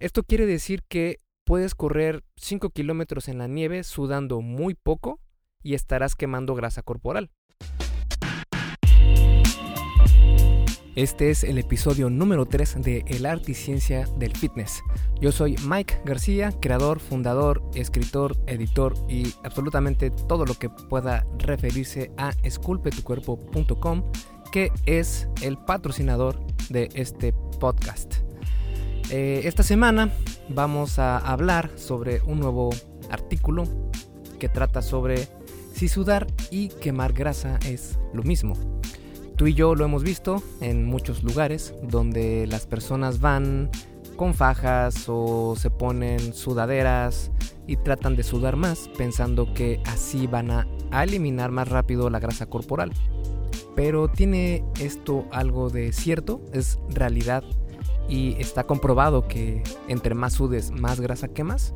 Esto quiere decir que puedes correr 5 kilómetros en la nieve sudando muy poco y estarás quemando grasa corporal. Este es el episodio número 3 de El arte y ciencia del fitness. Yo soy Mike García, creador, fundador, escritor, editor y absolutamente todo lo que pueda referirse a esculpetucuerpo.com, que es el patrocinador de este podcast. Eh, esta semana vamos a hablar sobre un nuevo artículo que trata sobre si sudar y quemar grasa es lo mismo. Tú y yo lo hemos visto en muchos lugares donde las personas van con fajas o se ponen sudaderas y tratan de sudar más pensando que así van a, eliminar más rápido la grasa corporal. Pero ¿tiene esto algo de cierto? ¿Es realidad? ¿Y está comprobado que entre más sudes más grasa quemas?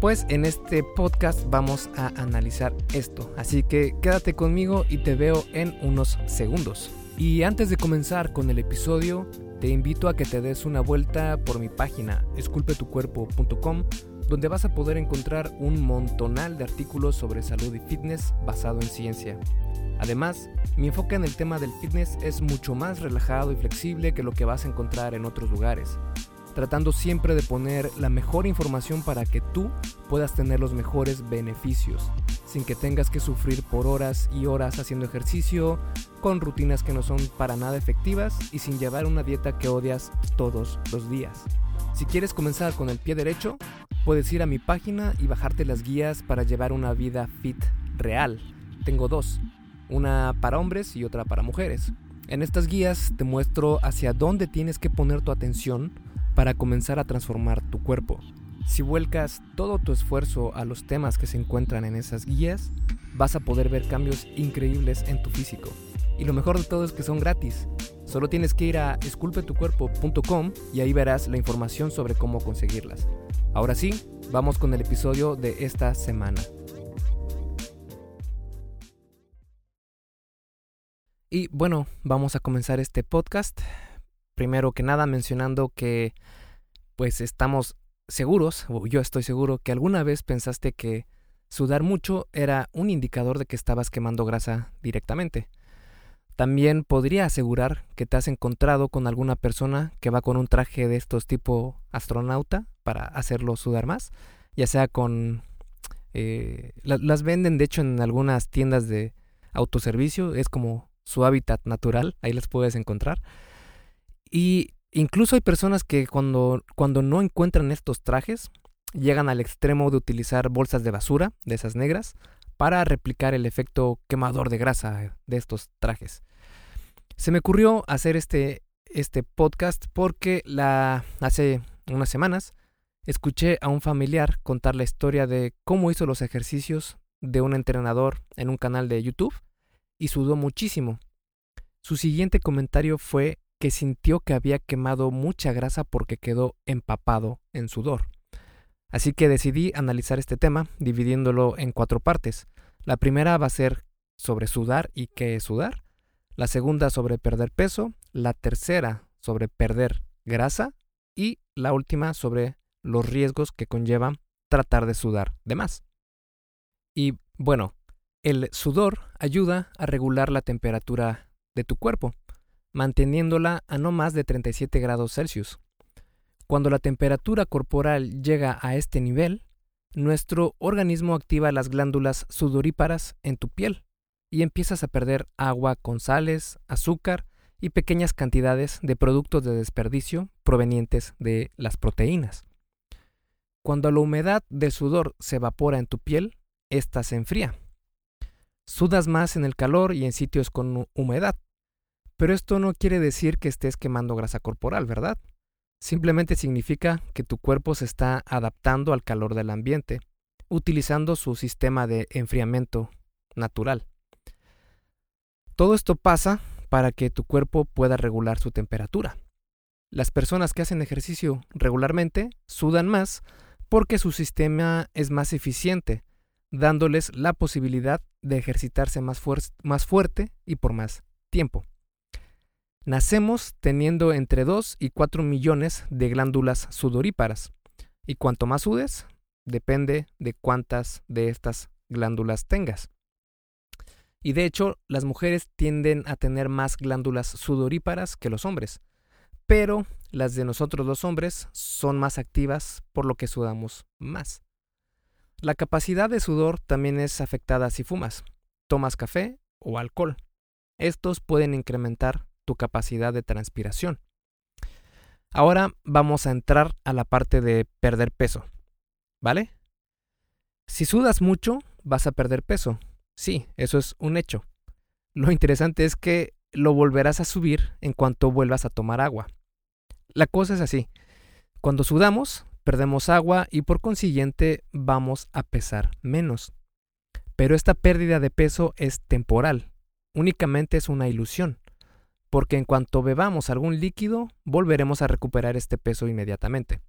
Pues en este podcast vamos a analizar esto, así que quédate conmigo y te veo en unos segundos. Y antes de comenzar con el episodio, te invito a que te des una vuelta por mi página esculpetucuerpo.com, donde vas a poder encontrar un montonal de artículos sobre salud y fitness basado en ciencia. Además, mi enfoque en el tema del fitness es mucho más relajado y flexible que lo que vas a encontrar en otros lugares tratando siempre de poner la mejor información para que tú puedas tener los mejores beneficios, sin que tengas que sufrir por horas y horas haciendo ejercicio, con rutinas que no son para nada efectivas y sin llevar una dieta que odias todos los días. Si quieres comenzar con el pie derecho, puedes ir a mi página y bajarte las guías para llevar una vida fit real. Tengo dos, una para hombres y otra para mujeres. En estas guías te muestro hacia dónde tienes que poner tu atención para comenzar a transformar tu cuerpo. Si vuelcas todo tu esfuerzo a los temas que se encuentran en esas guías, vas a poder ver cambios increíbles en tu físico. Y lo mejor de todo es que son gratis. Solo tienes que ir a esculpetucuerpo.com y ahí verás la información sobre cómo conseguirlas. Ahora sí, vamos con el episodio de esta semana. Y bueno, vamos a comenzar este podcast primero que nada mencionando que pues estamos seguros, o yo estoy seguro, que alguna vez pensaste que sudar mucho era un indicador de que estabas quemando grasa directamente. También podría asegurar que te has encontrado con alguna persona que va con un traje de estos tipo astronauta para hacerlo sudar más, ya sea con... Eh, las venden de hecho en algunas tiendas de autoservicio, es como su hábitat natural, ahí las puedes encontrar. Y incluso hay personas que cuando, cuando no encuentran estos trajes, llegan al extremo de utilizar bolsas de basura, de esas negras, para replicar el efecto quemador de grasa de estos trajes. Se me ocurrió hacer este, este podcast porque hace unas semanas escuché a un familiar contar la historia de cómo hizo los ejercicios de un entrenador en un canal de YouTube y sudó muchísimo. Su siguiente comentario fue que sintió que había quemado mucha grasa porque quedó empapado en sudor. Así que decidí analizar este tema dividiéndolo en cuatro partes. La primera va a ser sobre sudar y qué es sudar. La segunda sobre perder peso. La tercera sobre perder grasa. Y la última sobre los riesgos que conlleva tratar de sudar de más. Y bueno, el sudor ayuda a regular la temperatura de tu cuerpo manteniéndola a no más de 37 grados Celsius. Cuando la temperatura corporal llega a este nivel, nuestro organismo activa las glándulas sudoríparas en tu piel y empiezas a perder agua con sales, azúcar y pequeñas cantidades de productos de desperdicio provenientes de las proteínas. Cuando la humedad del sudor se evapora en tu piel, ésta se enfría. Sudas más en el calor y en sitios con humedad, pero esto no quiere decir que estés quemando grasa corporal, ¿verdad? Simplemente significa que tu cuerpo se está adaptando al calor del ambiente, utilizando su sistema de enfriamiento natural. Todo esto pasa para que tu cuerpo pueda regular su temperatura. Las personas que hacen ejercicio regularmente sudan más porque su sistema es más eficiente, dándoles la posibilidad de ejercitarse más, más fuerte y por más tiempo. Nacemos teniendo entre 2 y 4 millones de glándulas sudoríparas. Y cuanto más sudes, depende de cuántas de estas glándulas tengas. Y de hecho, las mujeres tienden a tener más glándulas sudoríparas que los hombres, pero las de nosotros los hombres son más activas por lo que sudamos más. La capacidad de sudor también es afectada si fumas, tomas café o alcohol. Estos pueden incrementar tu capacidad de transpiración. Ahora vamos a entrar a la parte de perder peso. ¿Vale? Si sudas mucho, vas a perder peso. Sí, eso es un hecho. Lo interesante es que lo volverás a subir en cuanto vuelvas a tomar agua. La cosa es así. Cuando sudamos, perdemos agua y por consiguiente vamos a pesar menos. Pero esta pérdida de peso es temporal. Únicamente es una ilusión. Porque en cuanto bebamos algún líquido, volveremos a recuperar este peso inmediatamente.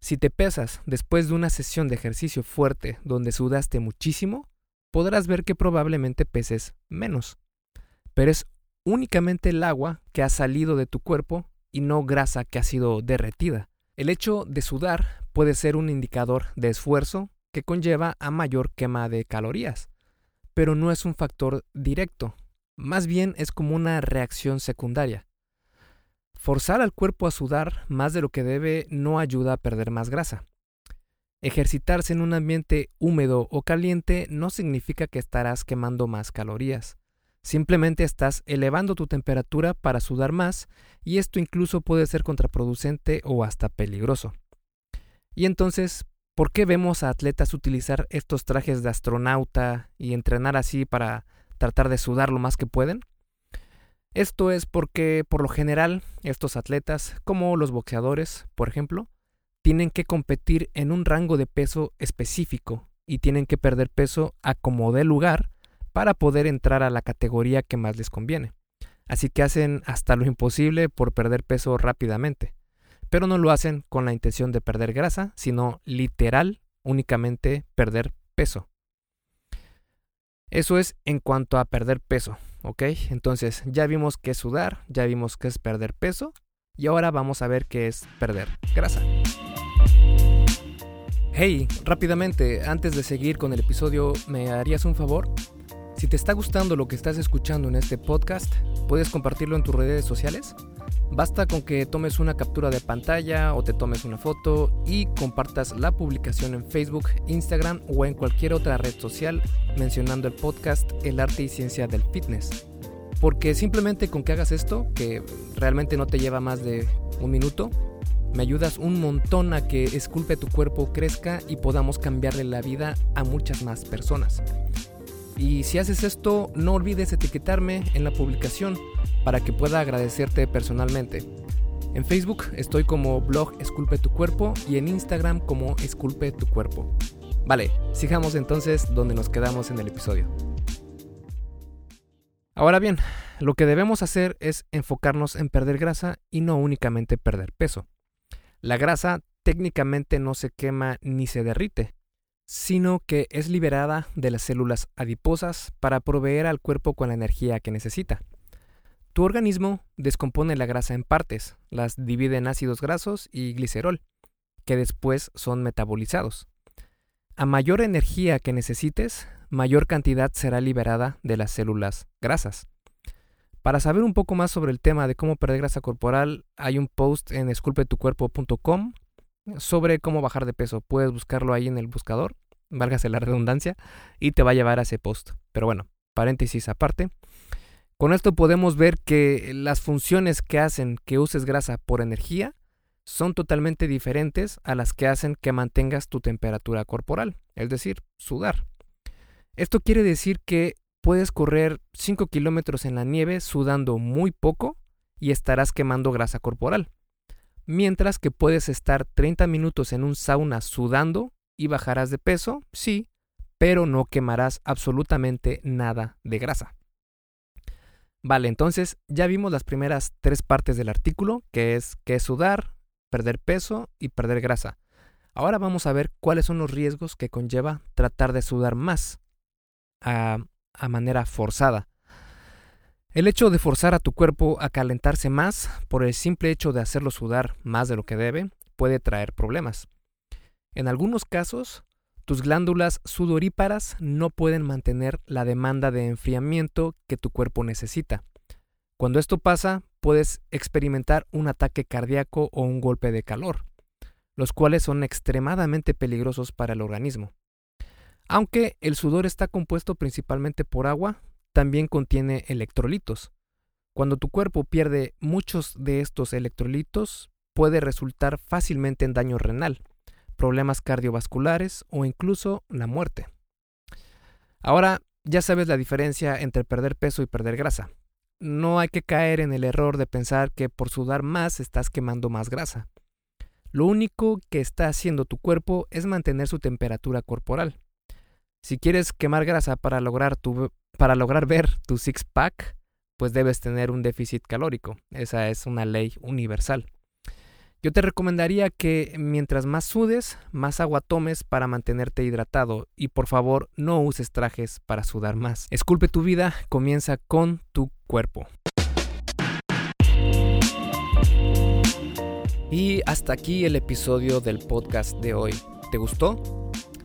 Si te pesas después de una sesión de ejercicio fuerte donde sudaste muchísimo, podrás ver que probablemente peses menos. Pero es únicamente el agua que ha salido de tu cuerpo y no grasa que ha sido derretida. El hecho de sudar puede ser un indicador de esfuerzo que conlleva a mayor quema de calorías, pero no es un factor directo, más bien es como una reacción secundaria. Forzar al cuerpo a sudar más de lo que debe no ayuda a perder más grasa. Ejercitarse en un ambiente húmedo o caliente no significa que estarás quemando más calorías. Simplemente estás elevando tu temperatura para sudar más y esto incluso puede ser contraproducente o hasta peligroso. Y entonces, ¿por qué vemos a atletas utilizar estos trajes de astronauta y entrenar así para tratar de sudar lo más que pueden? Esto es porque, por lo general, estos atletas, como los boxeadores, por ejemplo, tienen que competir en un rango de peso específico y tienen que perder peso a como dé lugar para poder entrar a la categoría que más les conviene. Así que hacen hasta lo imposible por perder peso rápidamente, pero no lo hacen con la intención de perder grasa, sino literal únicamente perder peso. Eso es en cuanto a perder peso. ¿ok? Entonces ya vimos qué es sudar, ya vimos qué es perder peso y ahora vamos a ver qué es perder grasa. Hey, rápidamente, antes de seguir con el episodio, ¿me harías un favor? Si te está gustando lo que estás escuchando en este podcast, ¿puedes compartirlo en tus redes sociales? Basta con que tomes una captura de pantalla o te tomes una foto y compartas la publicación en Facebook, Instagram o en cualquier otra red social mencionando el podcast El arte y ciencia del fitness. Porque simplemente con que hagas esto, que realmente no te lleva más de un minuto, me ayudas un montón a que Esculpe tu cuerpo crezca y podamos cambiarle la vida a muchas más personas. Y si haces esto, no olvides etiquetarme en la publicación para que pueda agradecerte personalmente. En Facebook estoy como blog Esculpe tu cuerpo y en Instagram como Esculpe tu cuerpo. Vale, sigamos entonces donde nos quedamos en el episodio. Ahora bien, lo que debemos hacer es enfocarnos en perder grasa y no únicamente perder peso. La grasa técnicamente no se quema ni se derrite, sino que es liberada de las células adiposas para proveer al cuerpo con la energía que necesita. Tu organismo descompone la grasa en partes, las divide en ácidos grasos y glicerol, que después son metabolizados. A mayor energía que necesites, mayor cantidad será liberada de las células grasas. Para saber un poco más sobre el tema de cómo perder grasa corporal, hay un post en esculpetucuerpo.com sobre cómo bajar de peso. Puedes buscarlo ahí en el buscador, válgase la redundancia, y te va a llevar a ese post. Pero bueno, paréntesis aparte. Con esto podemos ver que las funciones que hacen que uses grasa por energía son totalmente diferentes a las que hacen que mantengas tu temperatura corporal, es decir, sudar. Esto quiere decir que puedes correr 5 kilómetros en la nieve sudando muy poco y estarás quemando grasa corporal mientras que puedes estar 30 minutos en un sauna sudando y bajarás de peso, sí, pero no quemarás absolutamente nada de grasa. Vale, entonces ya vimos las primeras tres partes del artículo, que es qué es sudar, perder peso y perder grasa. Ahora vamos a ver cuáles son los riesgos que conlleva tratar de sudar más a, a manera forzada. El hecho de forzar a tu cuerpo a calentarse más por el simple hecho de hacerlo sudar más de lo que debe puede traer problemas. En algunos casos, tus glándulas sudoríparas no pueden mantener la demanda de enfriamiento que tu cuerpo necesita. Cuando esto pasa, puedes experimentar un ataque cardíaco o un golpe de calor, los cuales son extremadamente peligrosos para el organismo. Aunque el sudor está compuesto principalmente por agua, también contiene electrolitos. Cuando tu cuerpo pierde muchos de estos electrolitos, puede resultar fácilmente en daño renal, problemas cardiovasculares o incluso la muerte. Ahora ya sabes la diferencia entre perder peso y perder grasa. No hay que caer en el error de pensar que por sudar más estás quemando más grasa. Lo único que está haciendo tu cuerpo es mantener su temperatura corporal. Si quieres quemar grasa para lograr, tu, para lograr ver tu six-pack, pues debes tener un déficit calórico. Esa es una ley universal. Yo te recomendaría que mientras más sudes, más agua tomes para mantenerte hidratado y por favor no uses trajes para sudar más. Esculpe tu vida, comienza con tu cuerpo. Y hasta aquí el episodio del podcast de hoy. ¿Te gustó?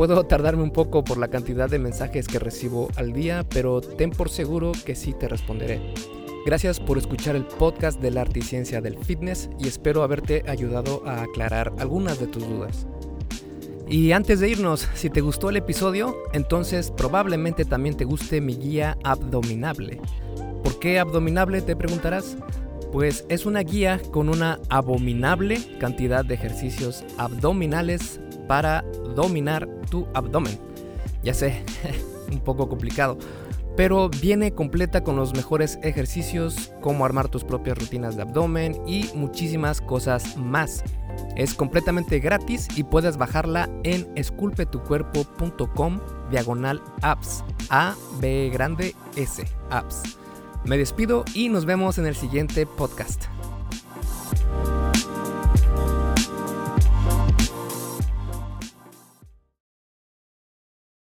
Puedo tardarme un poco por la cantidad de mensajes que recibo al día, pero ten por seguro que sí te responderé. Gracias por escuchar el podcast de la arte y ciencia del fitness y espero haberte ayudado a aclarar algunas de tus dudas. Y antes de irnos, si te gustó el episodio, entonces probablemente también te guste mi guía abdominable. ¿Por qué abdominable te preguntarás? Pues es una guía con una abominable cantidad de ejercicios abdominales para dominar tu abdomen. Ya sé, un poco complicado, pero viene completa con los mejores ejercicios, como armar tus propias rutinas de abdomen y muchísimas cosas más. Es completamente gratis y puedes bajarla en esculpetucuerpo.com diagonal apps. A, B grande, S, apps. Me despido y nos vemos en el siguiente podcast.